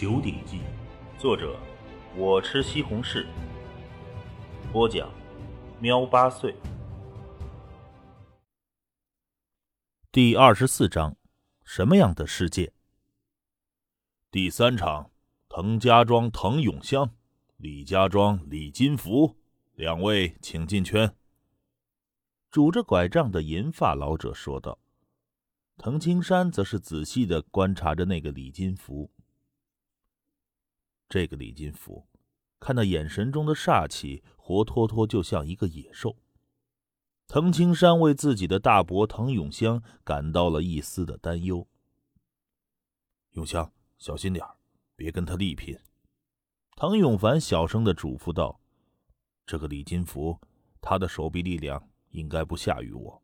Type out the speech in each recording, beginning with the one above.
九鼎记》，作者我吃西红柿，播讲喵八岁。第二十四章：什么样的世界？第三场，滕家庄滕永香，李家庄李金福，两位请进圈。拄着拐杖的银发老者说道。滕青山则是仔细的观察着那个李金福。这个李金福，看那眼神中的煞气，活脱脱就像一个野兽。滕青山为自己的大伯滕永香感到了一丝的担忧。永香，小心点别跟他力拼。滕永凡小声的嘱咐道：“这个李金福，他的手臂力量应该不下于我。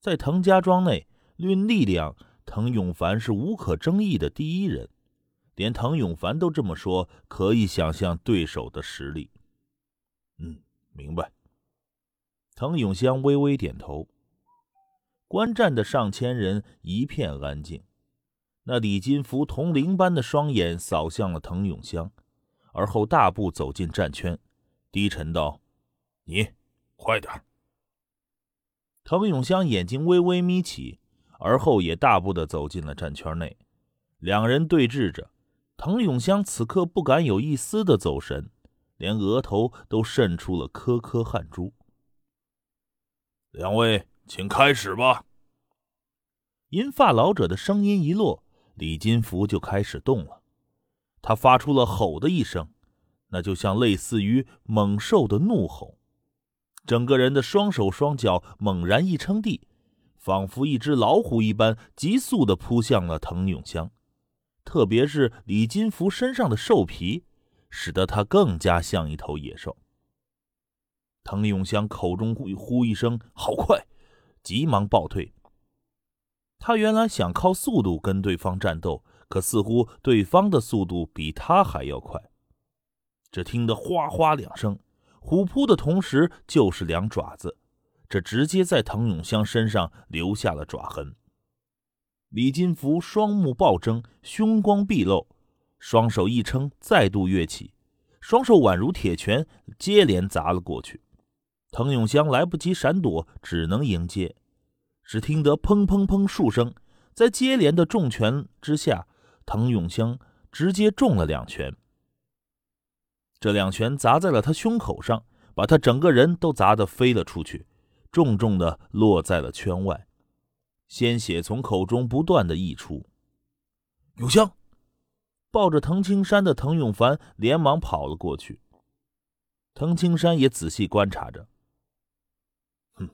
在滕家庄内。”论力量，滕永凡是无可争议的第一人，连滕永凡都这么说，可以想象对手的实力。嗯，明白。滕永香微微点头。观战的上千人一片安静。那李金福铜铃般的双眼扫向了滕永香，而后大步走进战圈，低沉道：“你快点。”滕永香眼睛微微眯起。而后也大步的走进了战圈内，两人对峙着。滕永香此刻不敢有一丝的走神，连额头都渗出了颗颗汗珠。两位，请开始吧。银发老者的声音一落，李金福就开始动了。他发出了吼的一声，那就像类似于猛兽的怒吼，整个人的双手双脚猛然一撑地。仿佛一只老虎一般，急速的扑向了滕永香，特别是李金福身上的兽皮，使得他更加像一头野兽。滕永香口中呼呼一声“好快”，急忙暴退。他原来想靠速度跟对方战斗，可似乎对方的速度比他还要快。只听得哗哗两声，虎扑的同时就是两爪子。这直接在滕永香身上留下了爪痕。李金福双目暴睁，凶光毕露，双手一撑，再度跃起，双手宛如铁拳，接连砸了过去。滕永香来不及闪躲，只能迎接。只听得砰砰砰数声，在接连的重拳之下，滕永香直接中了两拳。这两拳砸在了他胸口上，把他整个人都砸得飞了出去。重重的落在了圈外，鲜血从口中不断的溢出。永香抱着滕青山的滕永凡连忙跑了过去。滕青山也仔细观察着。哼，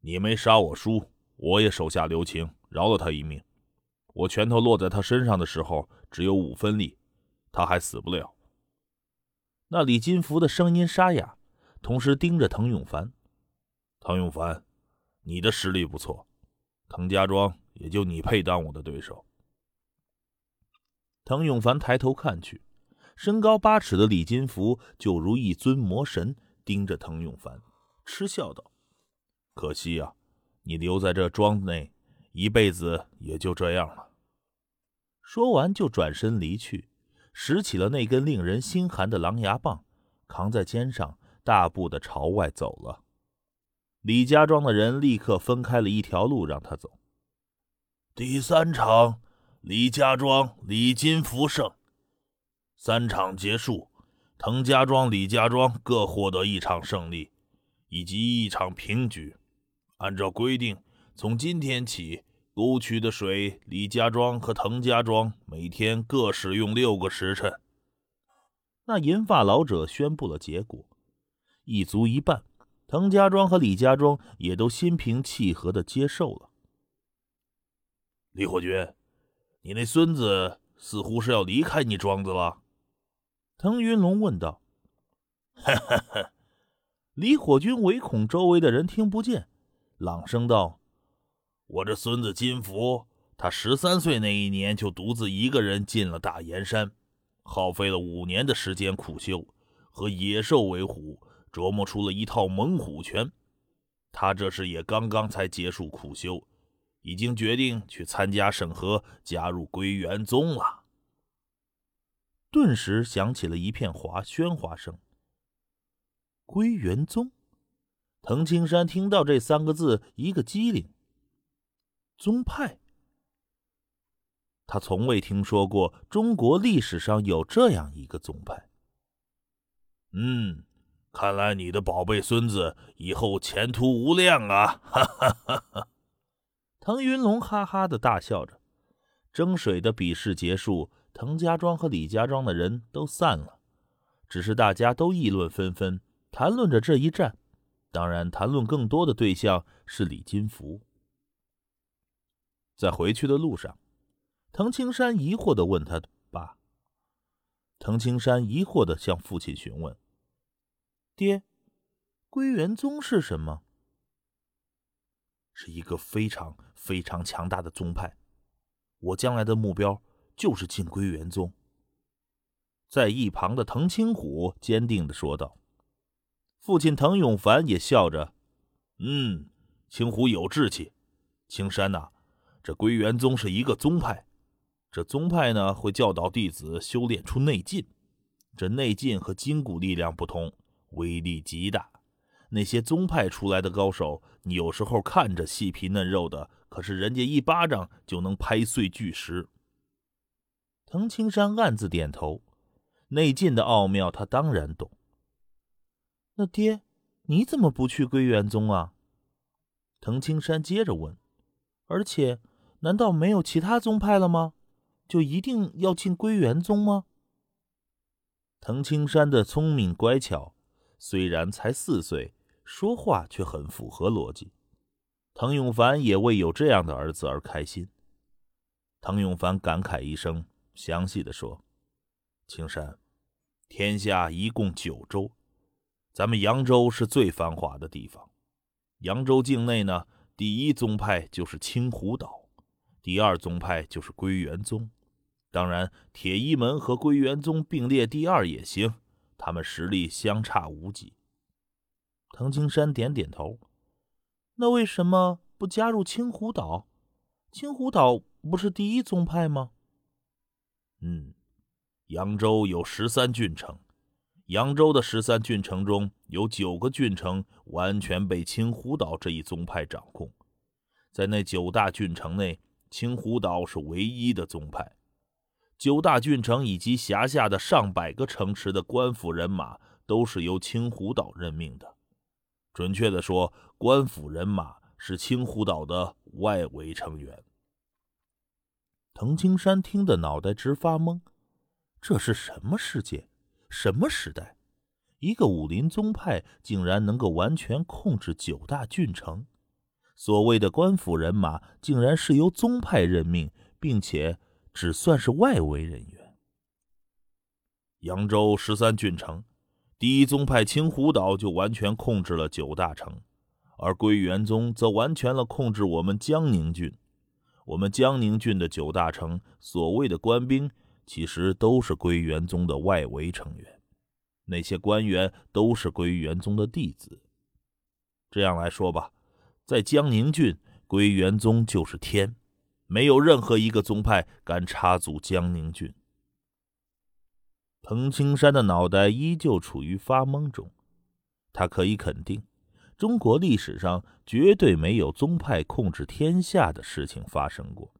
你没杀我叔，我也手下留情，饶了他一命。我拳头落在他身上的时候只有五分力，他还死不了。那李金福的声音沙哑，同时盯着滕永凡。滕永凡，你的实力不错，滕家庄也就你配当我的对手。滕永凡抬头看去，身高八尺的李金福就如一尊魔神盯着滕永凡，嗤笑道：“可惜啊，你留在这庄子内，一辈子也就这样了。”说完就转身离去，拾起了那根令人心寒的狼牙棒，扛在肩上，大步的朝外走了。李家庄的人立刻分开了一条路让他走。第三场，李家庄李金福胜。三场结束，滕家庄、李家庄各获得一场胜利，以及一场平局。按照规定，从今天起，沟渠的水，李家庄和滕家庄每天各使用六个时辰。那银发老者宣布了结果：一足一半。滕家庄和李家庄也都心平气和的接受了。李火军，你那孙子似乎是要离开你庄子了。滕云龙问道。哈哈哈！李火军唯恐周围的人听不见，朗声道：“我这孙子金福，他十三岁那一年就独自一个人进了大岩山，耗费了五年的时间苦修，和野兽为虎。”琢磨出了一套猛虎拳，他这是也刚刚才结束苦修，已经决定去参加审核，加入归元宗了。顿时响起了一片哗喧哗声。归元宗，藤青山听到这三个字，一个机灵。宗派，他从未听说过中国历史上有这样一个宗派。嗯，看来你的宝贝孙子以后前途无量啊！哈哈哈哈。腾云龙哈哈的大笑着。蒸水的比试结束，滕家庄和李家庄的人都散了，只是大家都议论纷纷，谈论着这一战。当然，谈论更多的对象是李金福。在回去的路上，滕青山疑惑地问他爸：“滕青山疑惑地向父亲询问，爹，归元宗是什么？是一个非常非常强大的宗派。我将来的目标就是进归元宗。”在一旁的滕青虎坚定地说道。父亲滕永凡也笑着：“嗯，青虎有志气。青山呐。”这归元宗是一个宗派，这宗派呢会教导弟子修炼出内劲。这内劲和筋骨力量不同，威力极大。那些宗派出来的高手，你有时候看着细皮嫩肉的，可是人家一巴掌就能拍碎巨石。藤青山暗自点头，内劲的奥妙他当然懂。那爹，你怎么不去归元宗啊？藤青山接着问，而且。难道没有其他宗派了吗？就一定要进归元宗吗？藤青山的聪明乖巧，虽然才四岁，说话却很符合逻辑。滕永凡也为有这样的儿子而开心。滕永凡感慨一声，详细的说：“青山，天下一共九州，咱们扬州是最繁华的地方。扬州境内呢，第一宗派就是青湖岛。”第二宗派就是归元宗，当然铁衣门和归元宗并列第二也行，他们实力相差无几。藤青山点点头，那为什么不加入青湖岛？青湖岛不是第一宗派吗？嗯，扬州有十三郡城，扬州的十三郡城中有九个郡城完全被青湖岛这一宗派掌控，在那九大郡城内。青湖岛是唯一的宗派，九大郡城以及辖下的上百个城池的官府人马都是由青湖岛任命的。准确的说，官府人马是青湖岛的外围成员。藤青山听得脑袋直发懵，这是什么世界？什么时代？一个武林宗派竟然能够完全控制九大郡城？所谓的官府人马，竟然是由宗派任命，并且只算是外围人员。扬州十三郡城，第一宗派青湖岛就完全控制了九大城，而归元宗则完全了控制我们江宁郡。我们江宁郡的九大城，所谓的官兵，其实都是归元宗的外围成员，那些官员都是归元宗的弟子。这样来说吧。在江宁郡，归元宗就是天，没有任何一个宗派敢插足江宁郡。彭青山的脑袋依旧处于发懵中，他可以肯定，中国历史上绝对没有宗派控制天下的事情发生过。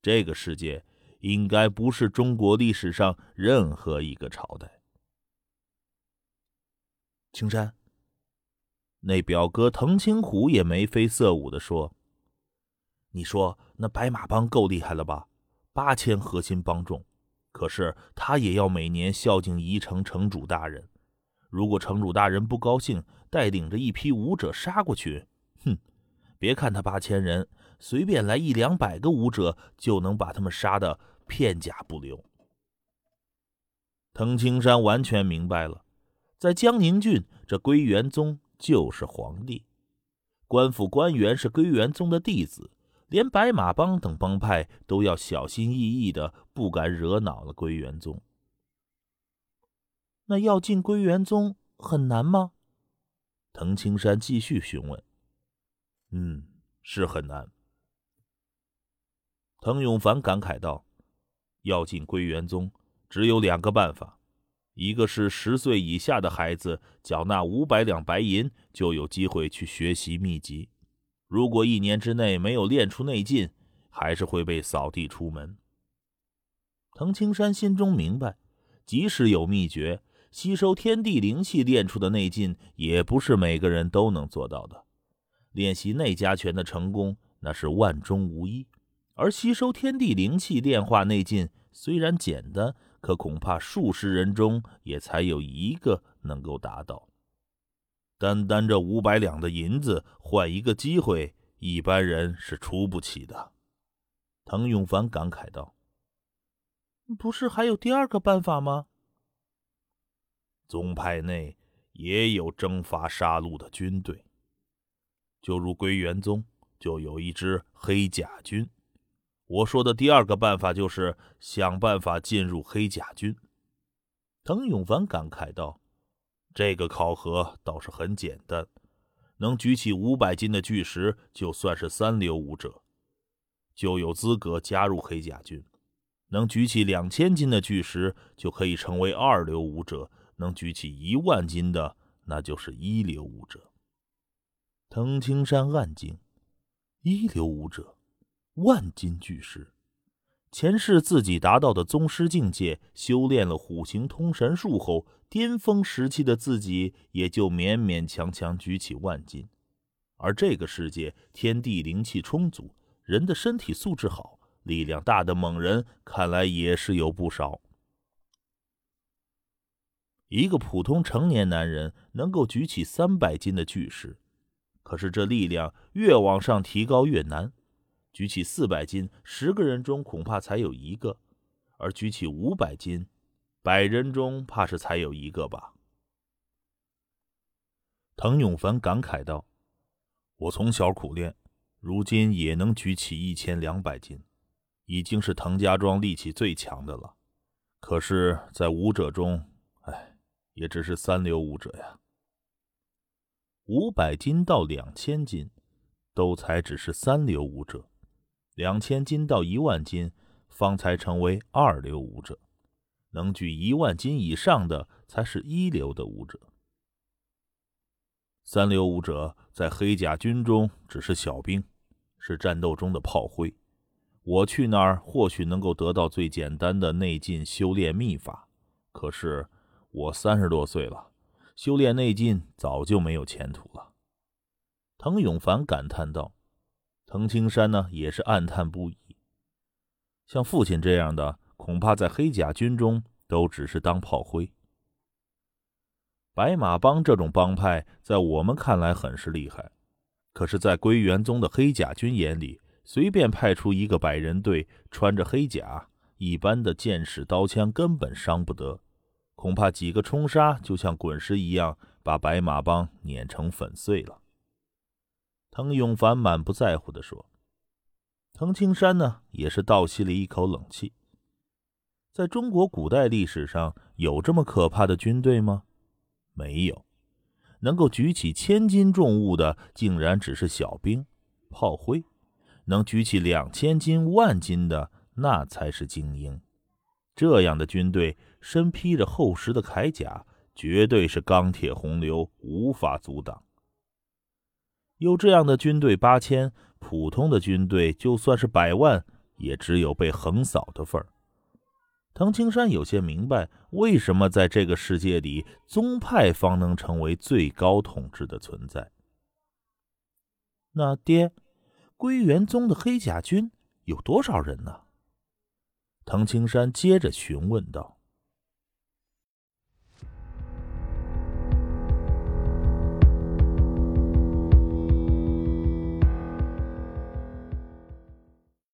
这个世界应该不是中国历史上任何一个朝代。青山。那表哥滕青虎也眉飞色舞地说：“你说那白马帮够厉害了吧？八千核心帮众，可是他也要每年孝敬宜城城主大人。如果城主大人不高兴，带领着一批武者杀过去，哼！别看他八千人，随便来一两百个武者，就能把他们杀得片甲不留。”滕青山完全明白了，在江宁郡这归元宗。就是皇帝，官府官员是归元宗的弟子，连白马帮等帮派都要小心翼翼的，不敢惹恼了归元宗。那要进归元宗很难吗？藤青山继续询问。嗯，是很难。滕永凡感慨道：“要进归元宗，只有两个办法：一个是十岁以下的孩子缴纳五百两白银，就有机会去学习秘籍；如果一年之内没有练出内劲，还是会被扫地出门。藤青山心中明白，即使有秘诀，吸收天地灵气练出的内劲，也不是每个人都能做到的。练习内家拳的成功，那是万中无一；而吸收天地灵气炼化内劲，虽然简单，可恐怕数十人中也才有一个能够达到。单单这五百两的银子换一个机会，一般人是出不起的。滕永凡感慨道。不是还有第二个办法吗？宗派内也有征伐杀戮的军队，就如归元宗就有一支黑甲军。我说的第二个办法就是想办法进入黑甲军。滕永凡感慨道：“这个考核倒是很简单，能举起五百斤的巨石，就算是三流武者，就有资格加入黑甲军。”能举起两千斤的巨石，就可以成为二流武者；能举起一万斤的，那就是一流武者。藤青山暗惊：一流武者，万斤巨石。前世自己达到的宗师境界，修炼了虎形通神术后，巅峰时期的自己也就勉勉强强举起万斤。而这个世界天地灵气充足，人的身体素质好。力量大的猛人看来也是有不少。一个普通成年男人能够举起三百斤的巨石，可是这力量越往上提高越难。举起四百斤，十个人中恐怕才有一个；而举起五百斤，百人中怕是才有一个吧。滕永凡感慨道：“我从小苦练，如今也能举起一千两百斤。”已经是滕家庄力气最强的了，可是，在武者中，哎，也只是三流武者呀。五百斤到两千斤，都才只是三流武者；两千斤到一万斤，方才成为二流武者。能举一万斤以上的，才是一流的武者。三流武者在黑甲军中只是小兵，是战斗中的炮灰。我去那儿或许能够得到最简单的内劲修炼秘法，可是我三十多岁了，修炼内劲早就没有前途了。滕永凡感叹道。滕青山呢，也是暗叹不已。像父亲这样的，恐怕在黑甲军中都只是当炮灰。白马帮这种帮派，在我们看来很是厉害，可是，在归元宗的黑甲军眼里。随便派出一个百人队，穿着黑甲，一般的剑士刀枪根本伤不得，恐怕几个冲杀就像滚石一样，把白马帮碾成粉碎了。滕永凡满不在乎地说：“滕青山呢，也是倒吸了一口冷气。在中国古代历史上，有这么可怕的军队吗？没有，能够举起千斤重物的，竟然只是小兵、炮灰。”能举起两千斤、万斤的，那才是精英。这样的军队，身披着厚实的铠甲，绝对是钢铁洪流，无法阻挡。有这样的军队八千，普通的军队就算是百万，也只有被横扫的份儿。藤青山有些明白，为什么在这个世界里，宗派方能成为最高统治的存在。那爹。归元宗的黑甲军有多少人呢？藤青山接着询问道。